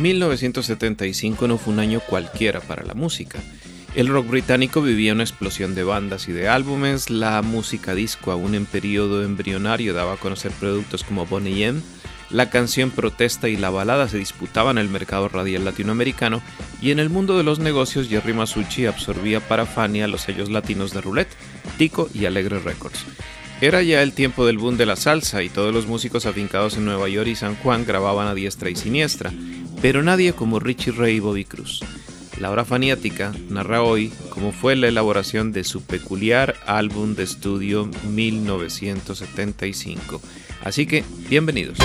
1975 no fue un año cualquiera para la música. El rock británico vivía una explosión de bandas y de álbumes, la música disco aún en periodo embrionario daba a conocer productos como Bonnie M, la canción protesta y la balada se disputaban el mercado radial latinoamericano y en el mundo de los negocios Jerry Masucci absorbía para Fania los sellos latinos de Roulette, Tico y Alegre Records. Era ya el tiempo del boom de la salsa y todos los músicos afincados en Nueva York y San Juan grababan a diestra y siniestra, pero nadie como Richie Ray y Bobby Cruz. La hora faniática narra hoy cómo fue la elaboración de su peculiar álbum de estudio 1975. Así que, bienvenidos.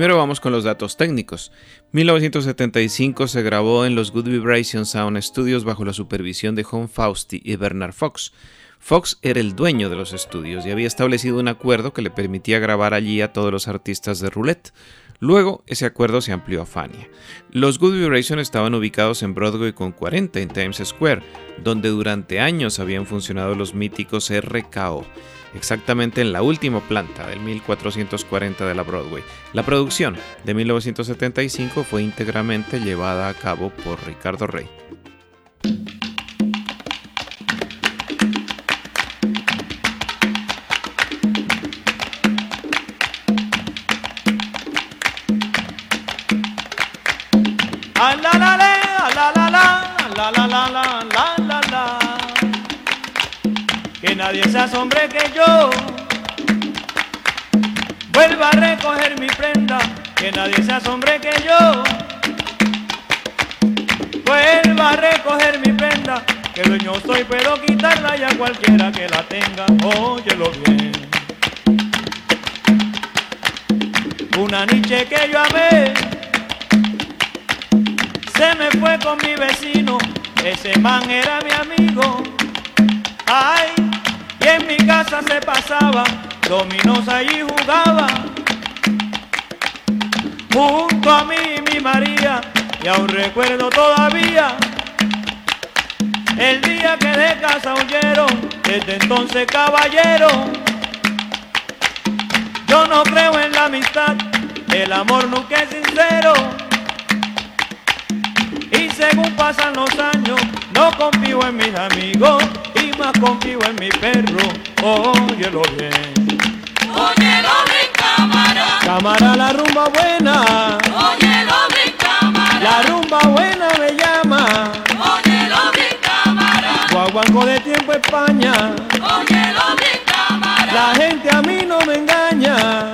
Primero vamos con los datos técnicos. 1975 se grabó en los Good Vibration Sound Studios bajo la supervisión de Home Fausti y Bernard Fox. Fox era el dueño de los estudios y había establecido un acuerdo que le permitía grabar allí a todos los artistas de Roulette. Luego, ese acuerdo se amplió a Fania. Los Good Vibration estaban ubicados en Broadway con 40 en Times Square, donde durante años habían funcionado los míticos RKO exactamente en la última planta del 1440 de la Broadway. La producción de 1975 fue íntegramente llevada a cabo por Ricardo Rey. Nadie se asombre que yo vuelva a recoger mi prenda, que nadie se asombre que yo vuelva a recoger mi prenda, que dueño soy, pero quitarla ya cualquiera que la tenga, óyelo bien. Una niche que yo amé, se me fue con mi vecino, ese man era mi amigo. Ay, y en mi casa se pasaba, dominos allí jugaba. Junto a mí mi María, y aún recuerdo todavía el día que de casa huyeron, desde entonces caballero. Yo no creo en la amistad, el amor nunca es sincero. Y según pasan los años, no confío en mis amigos más confío en mi perro. Óyelo bien. Óyelo bien, cámara. Cámara la rumba buena, Óyelo bien, cámara. la rumba buena me llama. Óyelo bien, cámara. Guaguanco de tiempo España, Óyelo bien, cámara. la gente a mí no me engaña.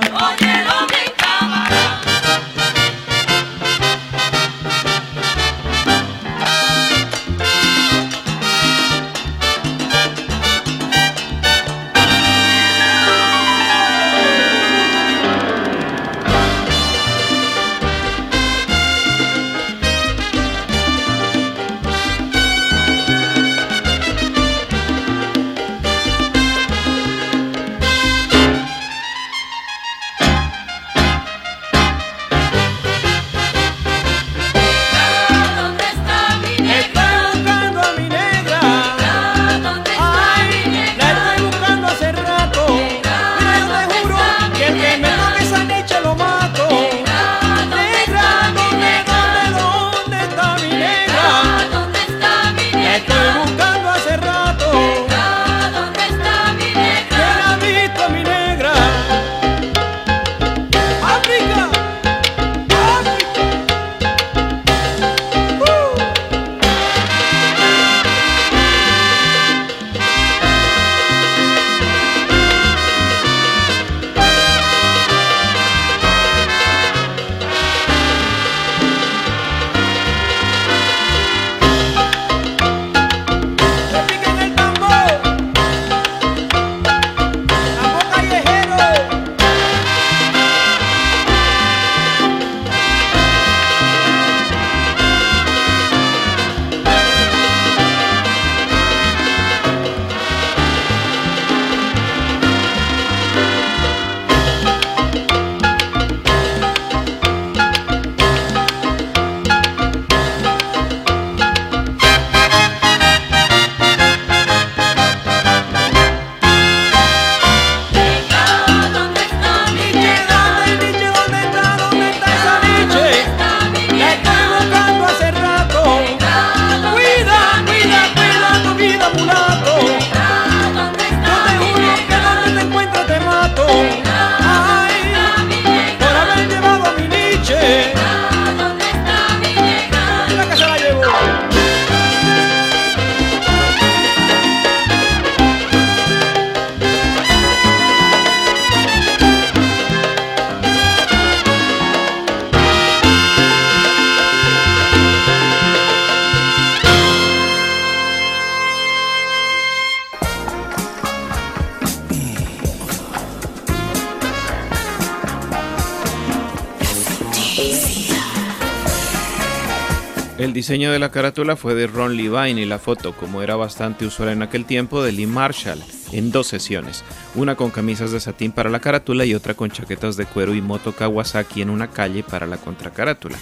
El diseño de la carátula fue de Ron Levine y la foto, como era bastante usual en aquel tiempo, de Lee Marshall, en dos sesiones, una con camisas de satín para la carátula y otra con chaquetas de cuero y moto Kawasaki en una calle para la contracarátula.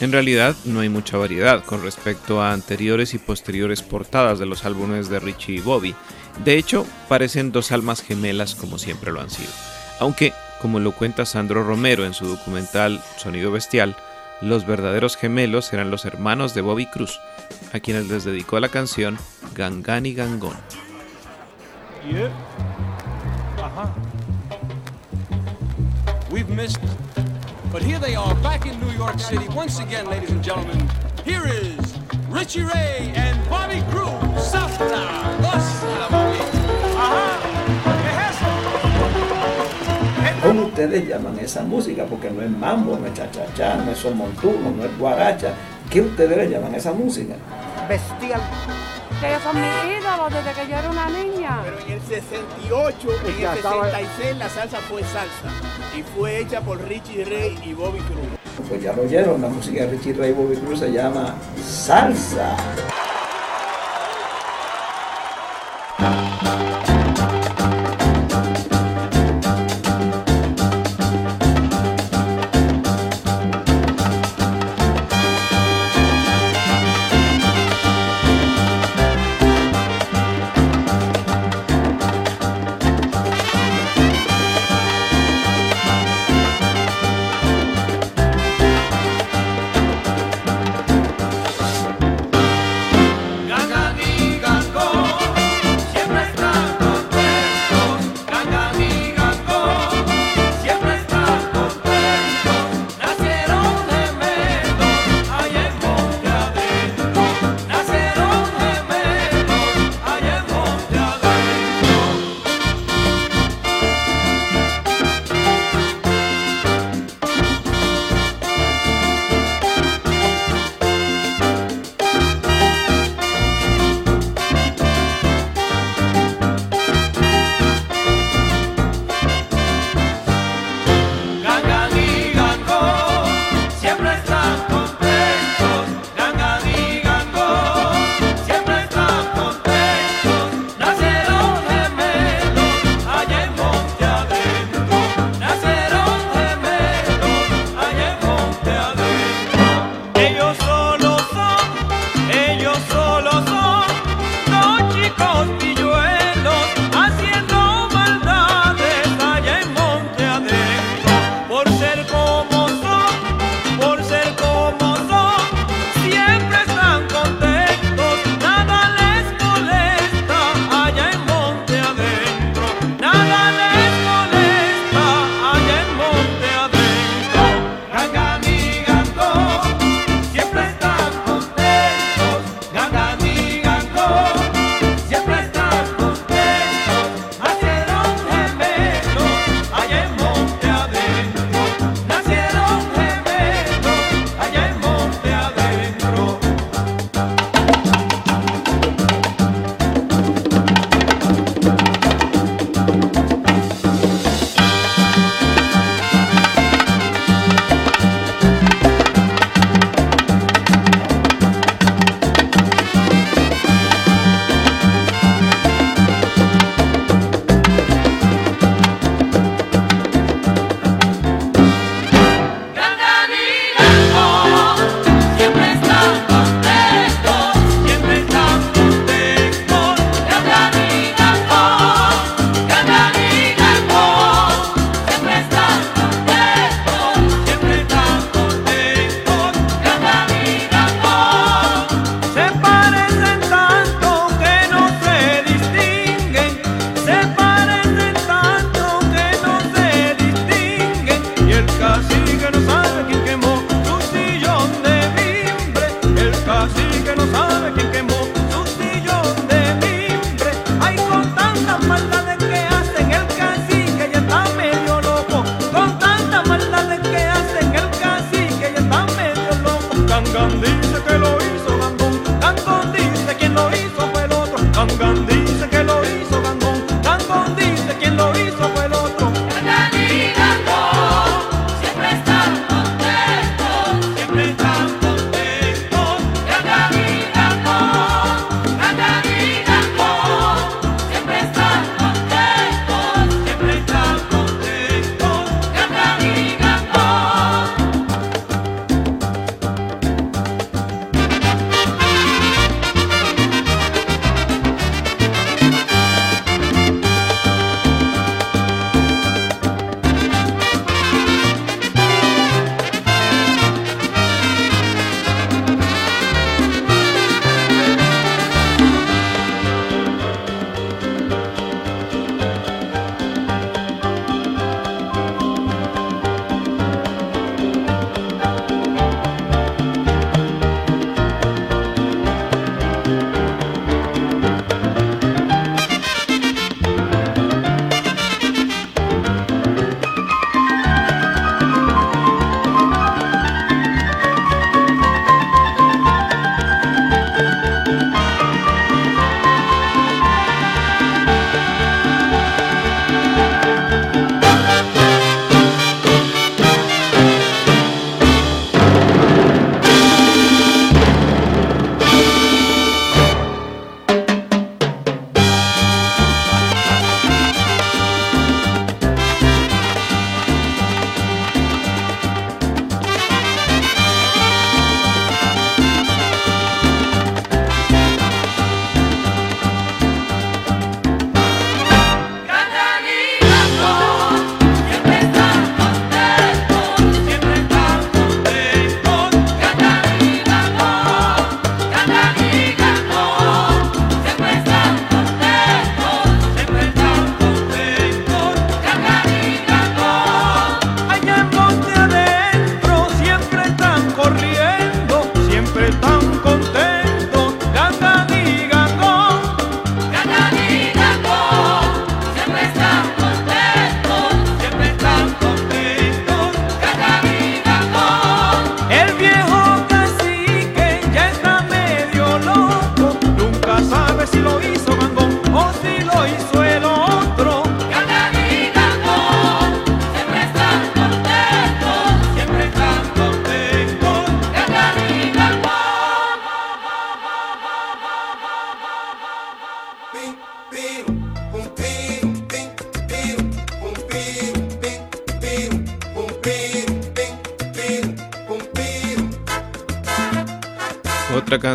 En realidad no hay mucha variedad con respecto a anteriores y posteriores portadas de los álbumes de Richie y Bobby. De hecho, parecen dos almas gemelas como siempre lo han sido. Aunque, como lo cuenta Sandro Romero en su documental Sonido Bestial, los verdaderos gemelos eran los hermanos de Bobby Cruz, a quienes les dedicó la canción Gangani Gangón. Yeah. Ajá. We've missed. But here they are, back in New York City once again, ladies and gentlemen. Here is Richie Ray and Bobby Cruz. Salsa. Goza, Bobby. ¿Cómo ustedes llaman esa música? Porque no es mambo, no es cha-cha-cha, no es son montuno, no es guaracha. ¿Qué ustedes le llaman a esa música? bestial. Que ellos son mis ídolos desde que yo era una niña. Pero en el 68, en el estaba- 66 la salsa fue salsa y fue hecha por Richie Ray y Bobby Cruz. Pues ya lo oyeron, la música de Richie Ray y Bobby Cruz se llama salsa.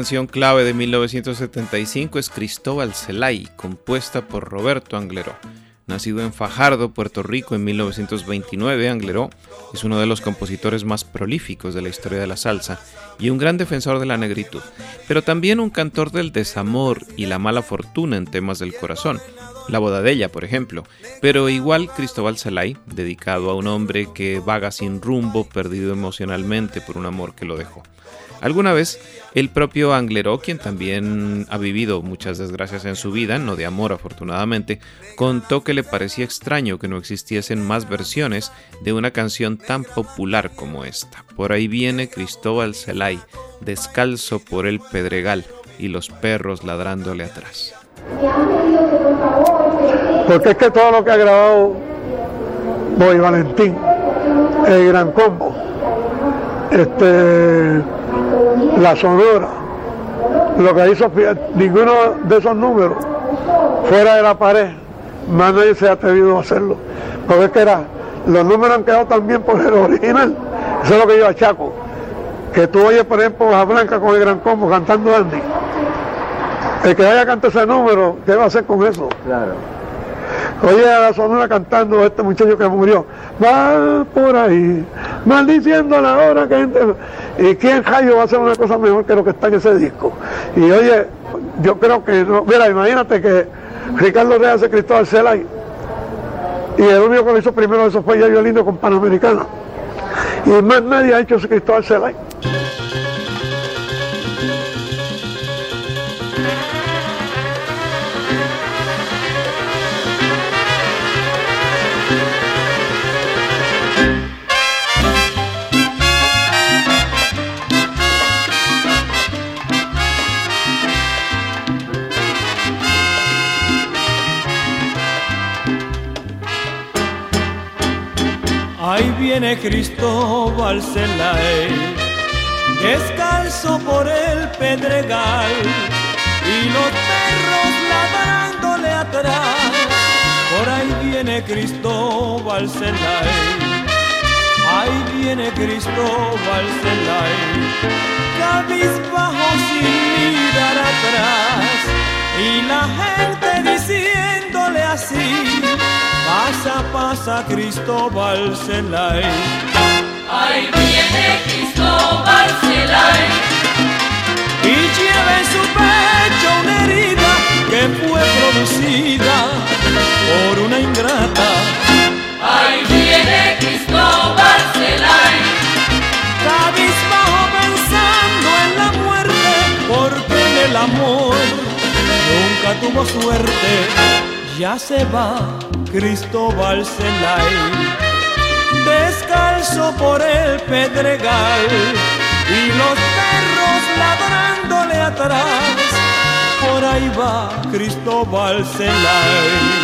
Canción clave de 1975 es Cristóbal Celay, compuesta por Roberto Angleró. Nacido en Fajardo, Puerto Rico en 1929, Angleró es uno de los compositores más prolíficos de la historia de la salsa y un gran defensor de la negritud, pero también un cantor del desamor y la mala fortuna en temas del corazón. La boda de ella, por ejemplo, pero igual Cristóbal Celay, dedicado a un hombre que vaga sin rumbo, perdido emocionalmente por un amor que lo dejó. Alguna vez, el propio Angleró, quien también ha vivido muchas desgracias en su vida, no de amor afortunadamente, contó que le parecía extraño que no existiesen más versiones de una canción tan popular como esta. Por ahí viene Cristóbal Celay, descalzo por el pedregal y los perros ladrándole atrás. Porque es que todo lo que ha grabado Boy Valentín, el gran combo, este la sonora, lo que hizo ninguno de esos números fuera de la pared, más nadie se ha atrevido a hacerlo. Porque es que era, los números han quedado también por el original. Eso es lo que yo achaco. Que tú oyes, por ejemplo, a Blanca con el gran combo cantando Andy. El que vaya a cantar ese número, ¿qué va a hacer con eso? Claro. Oye a la sonora cantando este muchacho que murió. Va por ahí, maldiciendo la hora que. ¿Y quién Jayo va a hacer una cosa mejor que lo que está en ese disco? Y oye, yo creo que no. Mira, imagínate que Ricardo Reyes hace Cristóbal Celay. Y el único que lo hizo primero eso fue Yayo Lindo con Panamericana. Y más nadie ha hecho ese Cristóbal Celay. Viene Cristóbal Celay, descalzo por el pedregal y los perros ladrándole atrás. Por ahí viene Cristóbal Celay, ahí viene Cristóbal Celay, cabizbajo sin mirar atrás y la gente diciéndole así. Pasa, pasa Cristóbal Celay. Ahí viene Cristóbal Celay. Y lleva en su pecho una herida que fue producida Ya se va Cristóbal Celay, descalzo por el pedregal y los perros ladrándole atrás. Por ahí va Cristóbal Celay.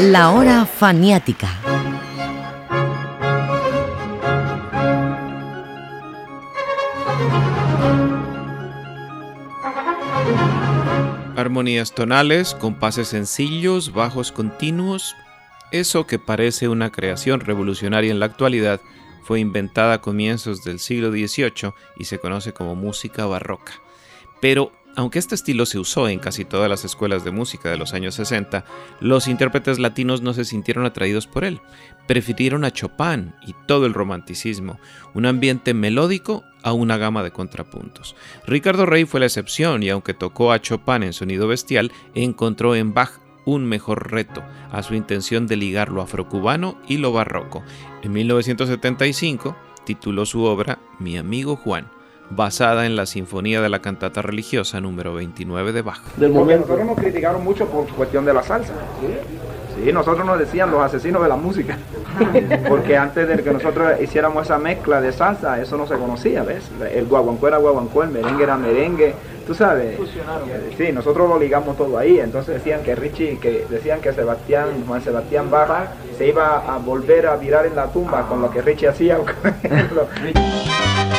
La hora faniática. Armonías tonales, compases sencillos, bajos continuos. Eso que parece una creación revolucionaria en la actualidad fue inventada a comienzos del siglo XVIII y se conoce como música barroca. Pero aunque este estilo se usó en casi todas las escuelas de música de los años 60, los intérpretes latinos no se sintieron atraídos por él. Prefirieron a Chopin y todo el romanticismo, un ambiente melódico a una gama de contrapuntos. Ricardo Rey fue la excepción y aunque tocó a Chopin en sonido bestial, encontró en Bach un mejor reto a su intención de ligar lo afrocubano y lo barroco. En 1975 tituló su obra Mi amigo Juan, basada en la Sinfonía de la Cantata Religiosa número 29 de Bach. Del Porque momento. nosotros nos criticaron mucho por cuestión de la salsa. Sí, nosotros nos decían los asesinos de la música. Porque antes de que nosotros hiciéramos esa mezcla de salsa, eso no se conocía, ¿ves? El guaguancó era guaguancó, el merengue era merengue, tú sabes. Sí, nosotros lo ligamos todo ahí. Entonces decían que Richie, que decían que Sebastián, Juan Sebastián Barra, se iba a volver a virar en la tumba con lo que Richie hacía.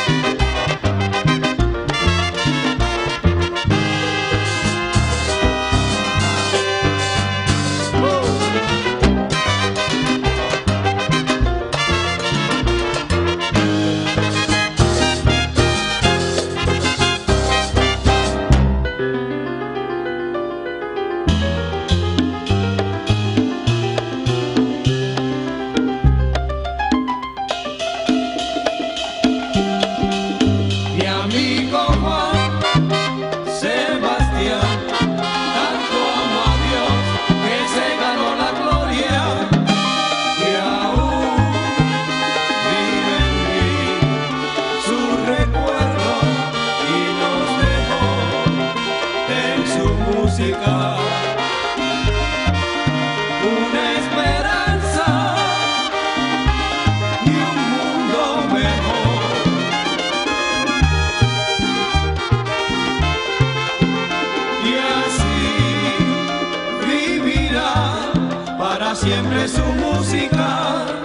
siempre su música.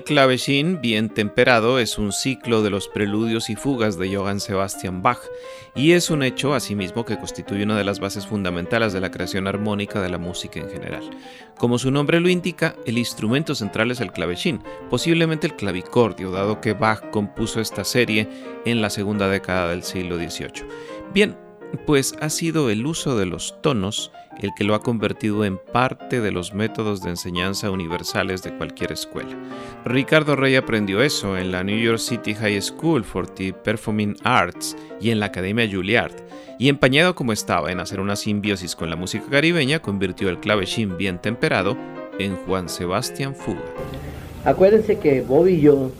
El clavecín bien temperado es un ciclo de los preludios y fugas de Johann Sebastian Bach y es un hecho asimismo que constituye una de las bases fundamentales de la creación armónica de la música en general. Como su nombre lo indica, el instrumento central es el clavecín, posiblemente el clavicordio, dado que Bach compuso esta serie en la segunda década del siglo XVIII. Bien, pues ha sido el uso de los tonos el que lo ha convertido en parte de los métodos de enseñanza universales de cualquier escuela. Ricardo Rey aprendió eso en la New York City High School for the Performing Arts y en la Academia Juilliard, y empañado como estaba en hacer una simbiosis con la música caribeña, convirtió el clavecín bien temperado en Juan Sebastián Fuga. Acuérdense que Bob y yo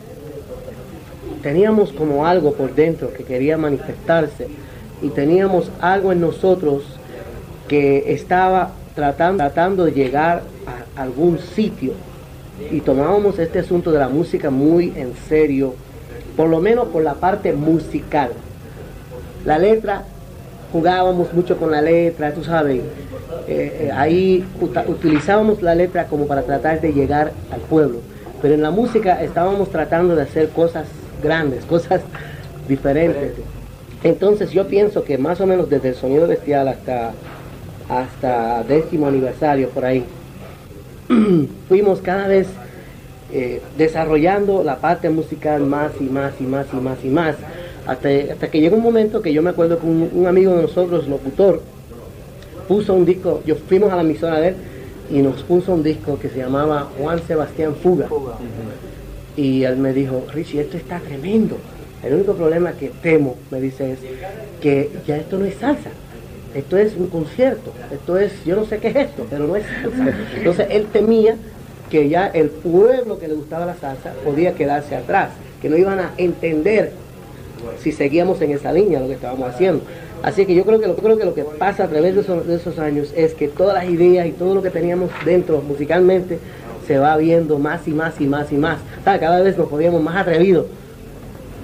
teníamos como algo por dentro que quería manifestarse y teníamos algo en nosotros que estaba tratando, de llegar a algún sitio y tomábamos este asunto de la música muy en serio, por lo menos por la parte musical. La letra, jugábamos mucho con la letra, tú sabes, eh, eh, ahí utilizábamos la letra como para tratar de llegar al pueblo, pero en la música estábamos tratando de hacer cosas grandes, cosas diferentes. Entonces yo pienso que más o menos desde el sonido bestial hasta hasta décimo aniversario por ahí, fuimos cada vez eh, desarrollando la parte musical más y más y más y más y más, hasta, hasta que llegó un momento que yo me acuerdo que un, amigo de nosotros, locutor, puso un disco, yo fuimos a la emisora de él y nos puso un disco que se llamaba Juan Sebastián Fuga. Y él me dijo, Richie, esto está tremendo. El único problema que temo, me dice, es que ya esto no es salsa esto es un concierto, esto es, yo no sé qué es esto, pero no es salsa. Entonces él temía que ya el pueblo que le gustaba la salsa podía quedarse atrás, que no iban a entender si seguíamos en esa línea lo que estábamos haciendo. Así que yo creo que lo, creo que, lo que pasa a través de esos, años es que todas las ideas y todo lo que teníamos dentro musicalmente se va viendo más y más y más y más. Cada vez nos podíamos más atrevidos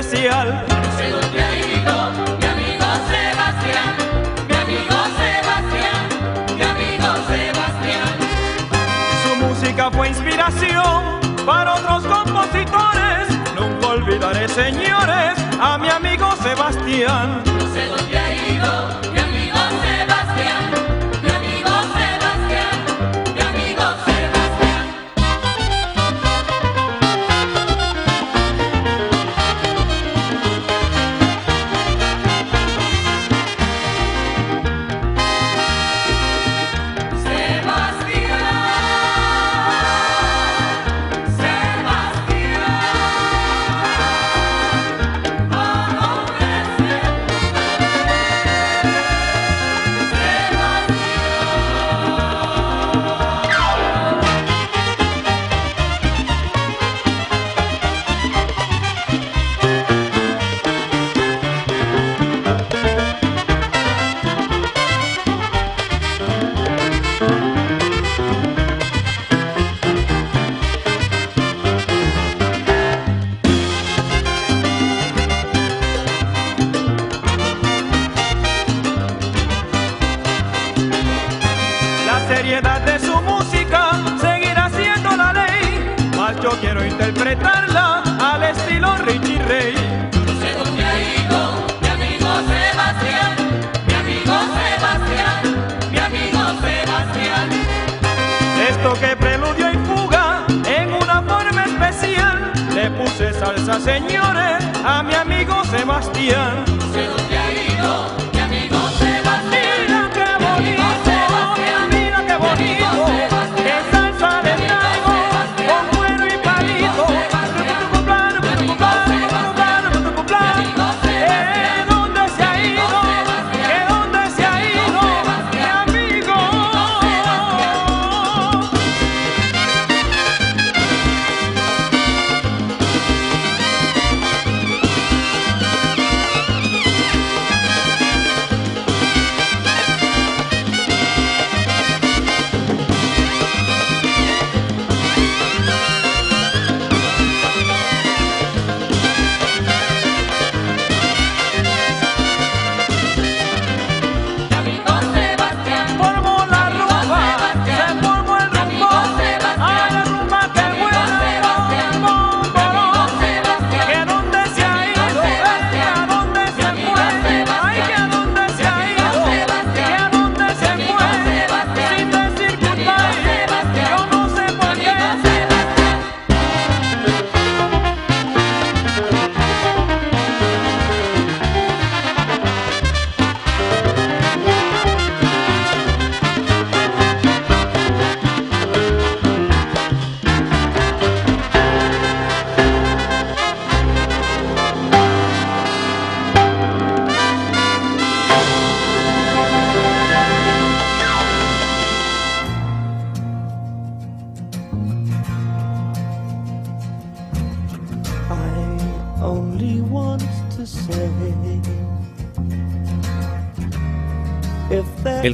especial. No sé dónde ha ido mi amigo Sebastián, mi amigo Sebastián, mi amigo Sebastián. Su música fue inspiración para otros compositores. Nunca olvidaré, señores, a mi amigo Sebastián. No sé dónde ha ido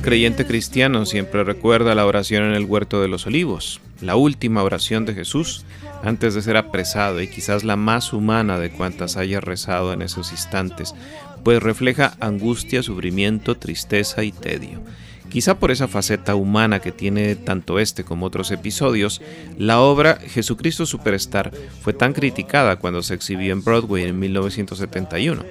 creyente cristiano siempre recuerda la oración en el huerto de los olivos, la última oración de Jesús antes de ser apresado y quizás la más humana de cuantas haya rezado en esos instantes, pues refleja angustia, sufrimiento, tristeza y tedio. Quizá por esa faceta humana que tiene tanto este como otros episodios, la obra Jesucristo Superstar fue tan criticada cuando se exhibió en Broadway en 1971.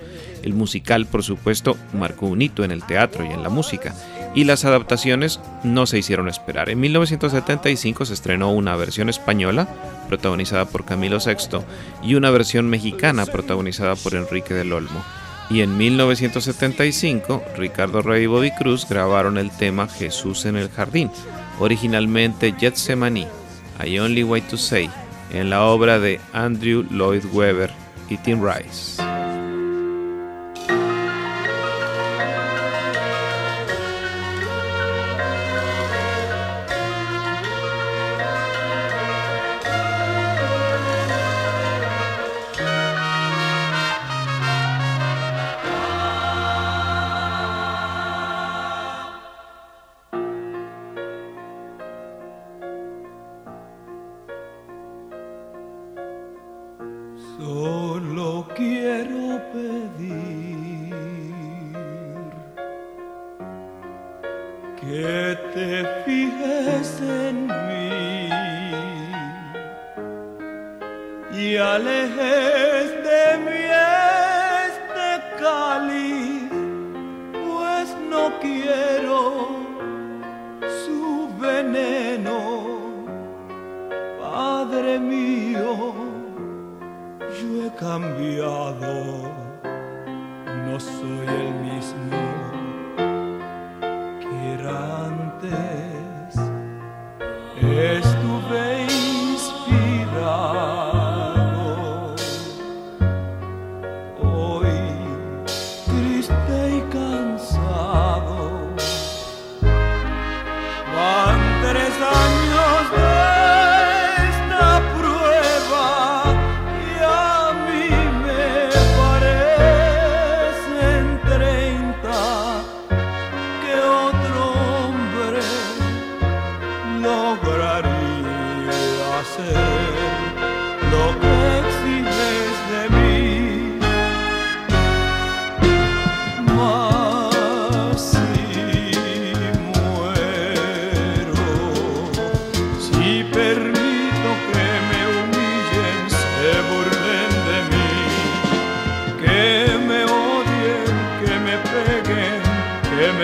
El musical, por supuesto, marcó un hito en el teatro y en la música, y las adaptaciones no se hicieron esperar. En 1975 se estrenó una versión española, protagonizada por Camilo VI, y una versión mexicana, protagonizada por Enrique del Olmo. Y en 1975, Ricardo Rey y Bobby Cruz grabaron el tema Jesús en el Jardín, originalmente Gethsemane, I Only Way to Say, en la obra de Andrew Lloyd Webber y Tim Rice.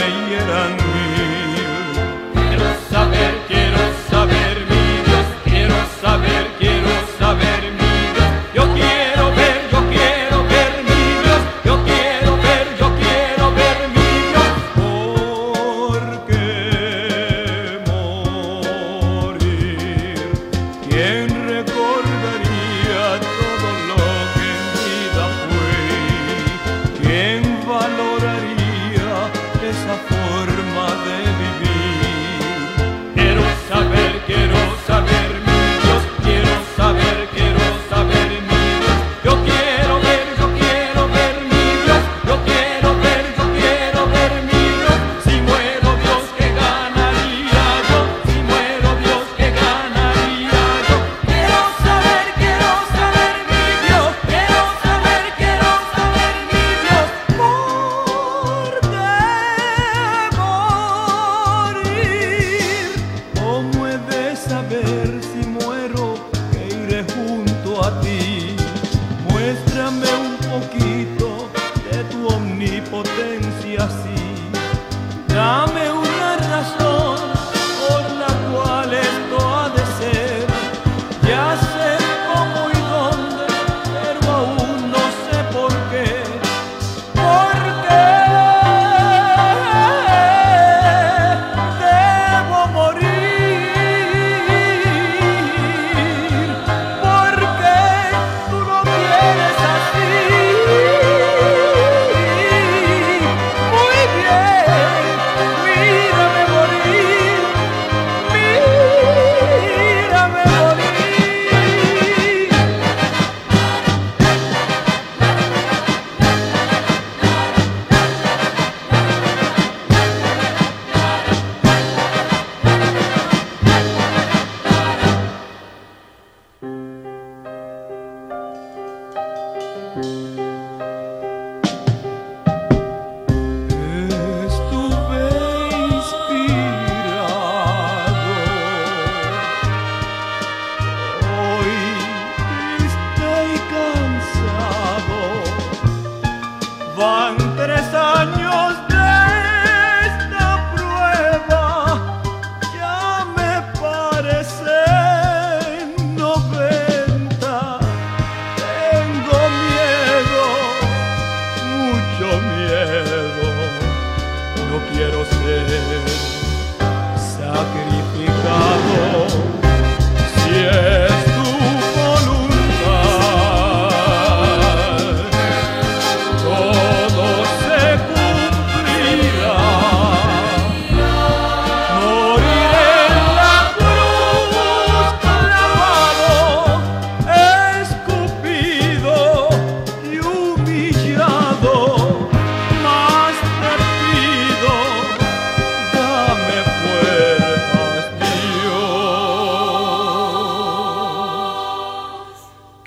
Me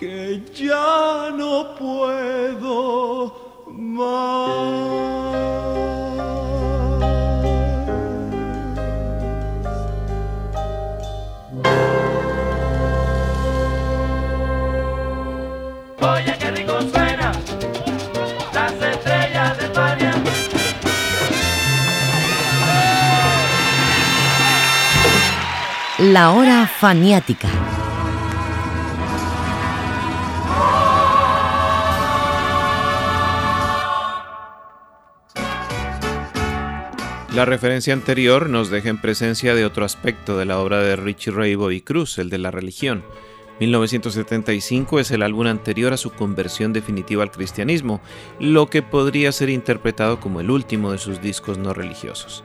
que ya no puedo Oye, qué rico suena las estrellas de España. La hora faniática. La referencia anterior nos deja en presencia de otro aspecto de la obra de Richie Ray Bobby Cruz, el de la religión. 1975 es el álbum anterior a su conversión definitiva al cristianismo, lo que podría ser interpretado como el último de sus discos no religiosos.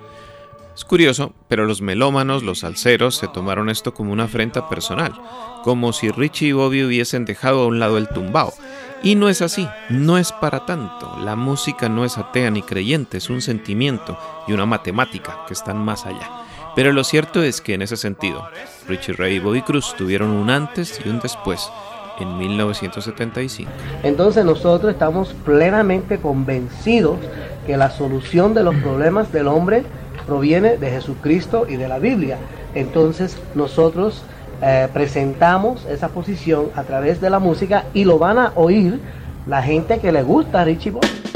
Es curioso, pero los melómanos, los salseros, se tomaron esto como una afrenta personal, como si Richie y Bobby hubiesen dejado a un lado el tumbao. Y no es así, no es para tanto. La música no es atea ni creyente, es un sentimiento y una matemática que están más allá. Pero lo cierto es que en ese sentido, Richie Ray y Bobby Cruz tuvieron un antes y un después en 1975. Entonces nosotros estamos plenamente convencidos que la solución de los problemas del hombre proviene de Jesucristo y de la Biblia. Entonces nosotros eh, presentamos esa posición a través de la música y lo van a oír la gente que le gusta Richie Boy.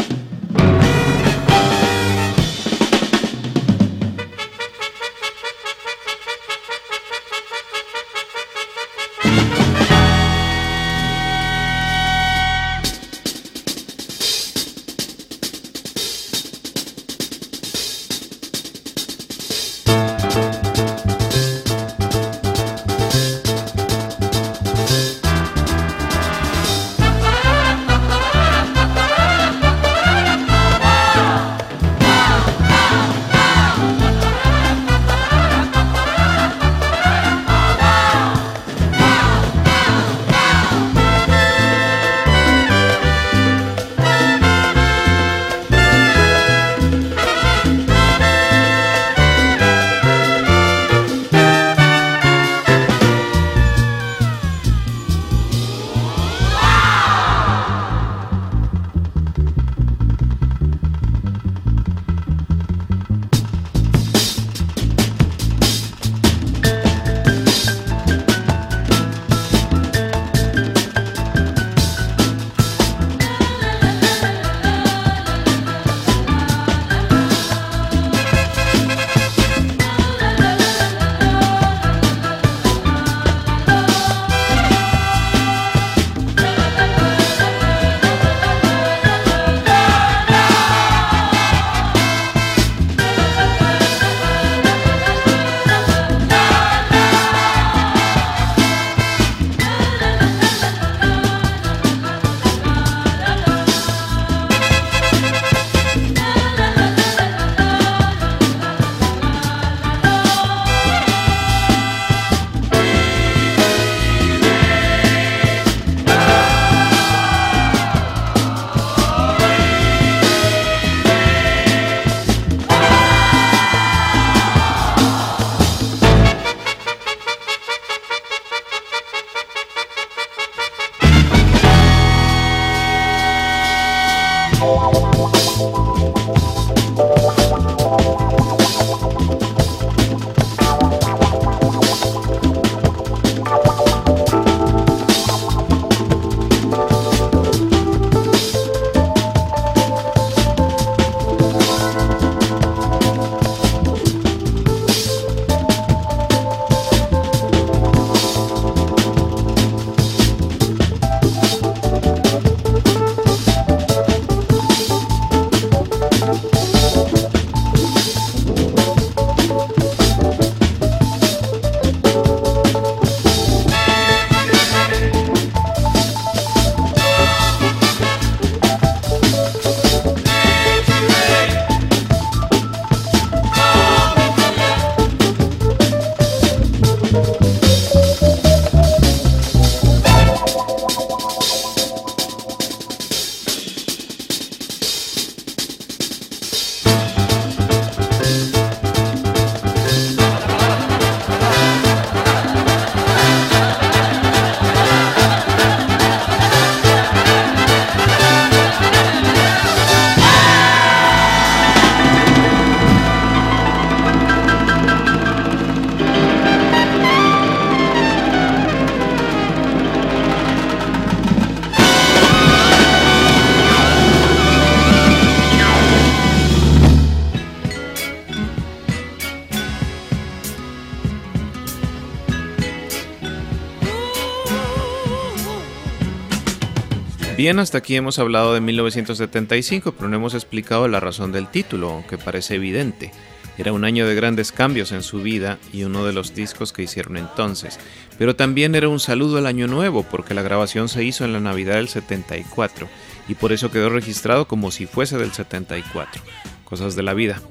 Bien, hasta aquí hemos hablado de 1975, pero no hemos explicado la razón del título, aunque parece evidente. Era un año de grandes cambios en su vida y uno de los discos que hicieron entonces. Pero también era un saludo al año nuevo, porque la grabación se hizo en la Navidad del 74 y por eso quedó registrado como si fuese del 74. Cosas de la vida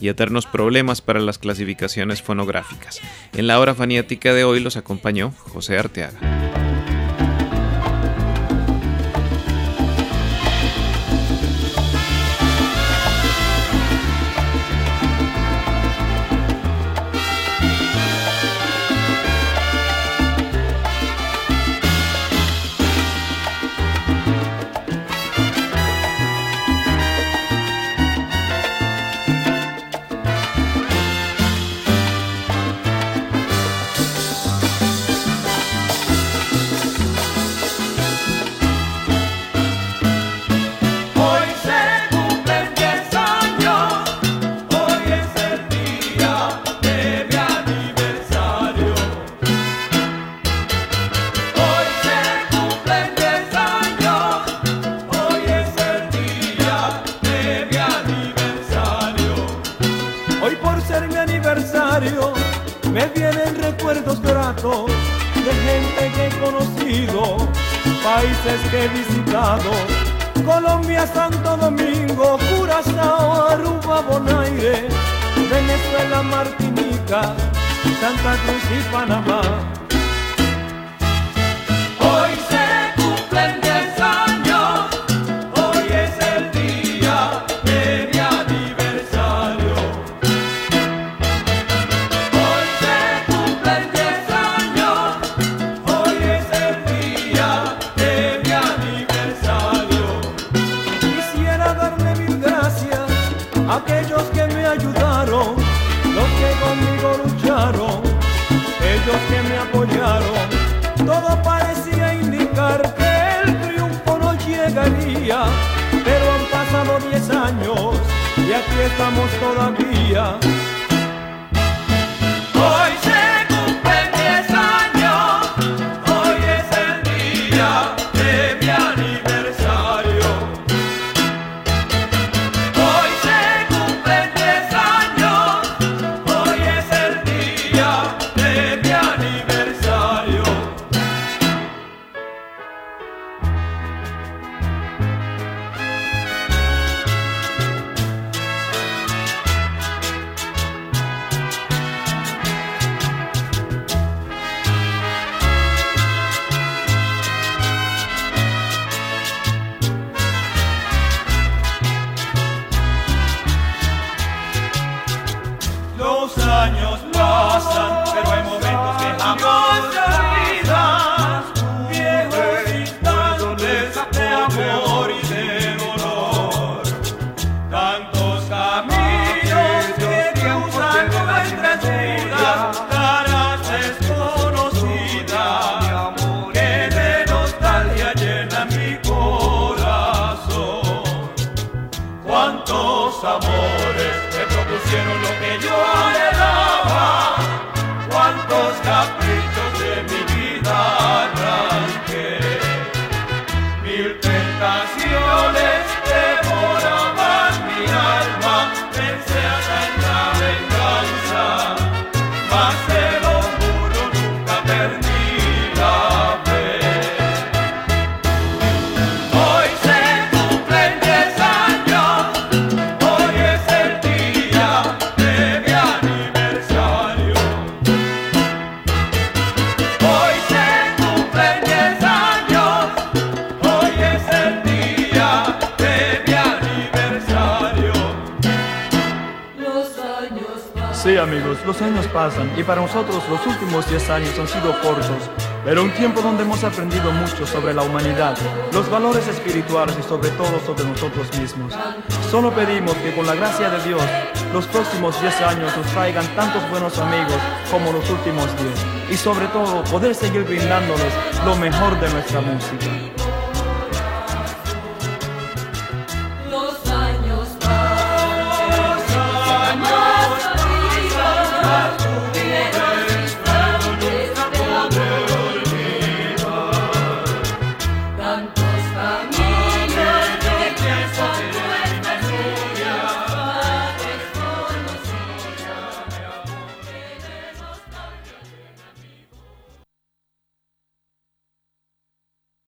y eternos problemas para las clasificaciones fonográficas. En la hora faniática de hoy los acompañó José Arteaga. Santa Cruz y Panamá. Aquí estamos todavía. Los años pasan y para nosotros los últimos 10 años han sido cortos, pero un tiempo donde hemos aprendido mucho sobre la humanidad, los valores espirituales y sobre todo sobre nosotros mismos. Solo pedimos que con la gracia de Dios, los próximos 10 años nos traigan tantos buenos amigos como los últimos 10 y sobre todo poder seguir brindándoles lo mejor de nuestra música.